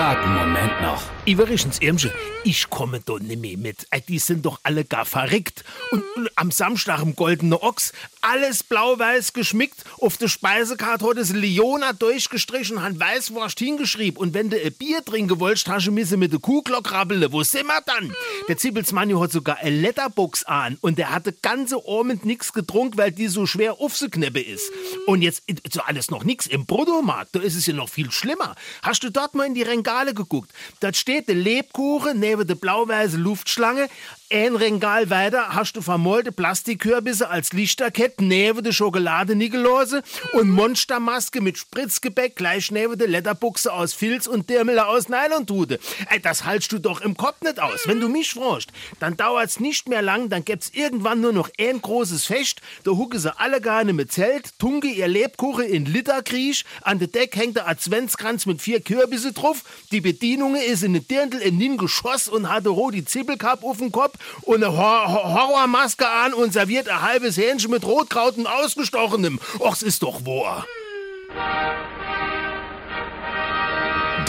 einen Moment noch. Iverichens Irmsche, ich komme doch nicht mehr mit. Ey, Die sind doch alle gar verrickt. Und, am Samstag im Goldene Ochs, alles blau-weiß geschmickt. Auf der Speisekarte hat es Leona durchgestrichen hat Weißwurst hingeschrieben. Und wenn du ein Bier trinken wolltest, hast du müssen mit der Kuhglock rabbeln. Wo sind wir dann? Der Zippelsmann hat sogar eine Letterbox an. Und der hatte ganze Abend nix getrunken, weil die so schwer aufzukneppe ist. Und jetzt ist so alles noch nix im Bruttomarkt. Da ist es ja noch viel schlimmer. Hast du dort mal in die Regale geguckt? Dort steht der Lebkuchen neben der blau-weiße Luftschlange. Ein Regal weiter hast du vermollte Plastikkürbisse als Lichterkette neben der Schokolade Nigelose und Monstermaske mit Spritzgebäck gleich neben der Letterbuchse aus Filz und Dirmele aus Nylontute. Ey, das haltst du doch im Kopf nicht aus. Wenn du mich fragst, dann dauert's nicht mehr lang, dann gibt's irgendwann nur noch ein großes Fest. Da hucke sie alle gerne mit Zelt, tunke ihr Lebkuchen in Literkriech, an der Deck hängt der Adventskranz mit vier Kürbisse drauf, die Bedienung ist in ne Dirndl in nin Geschoss und hatte rot die Zippelkapp auf dem Kopf und eine Hor Hor Horrormaske an und serviert ein halbes Hähnchen mit Rotkraut und ausgestochenem. Och, es ist doch wahr.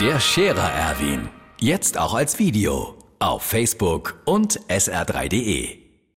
Der Scherer Erwin. Jetzt auch als Video. Auf Facebook und sr3.de.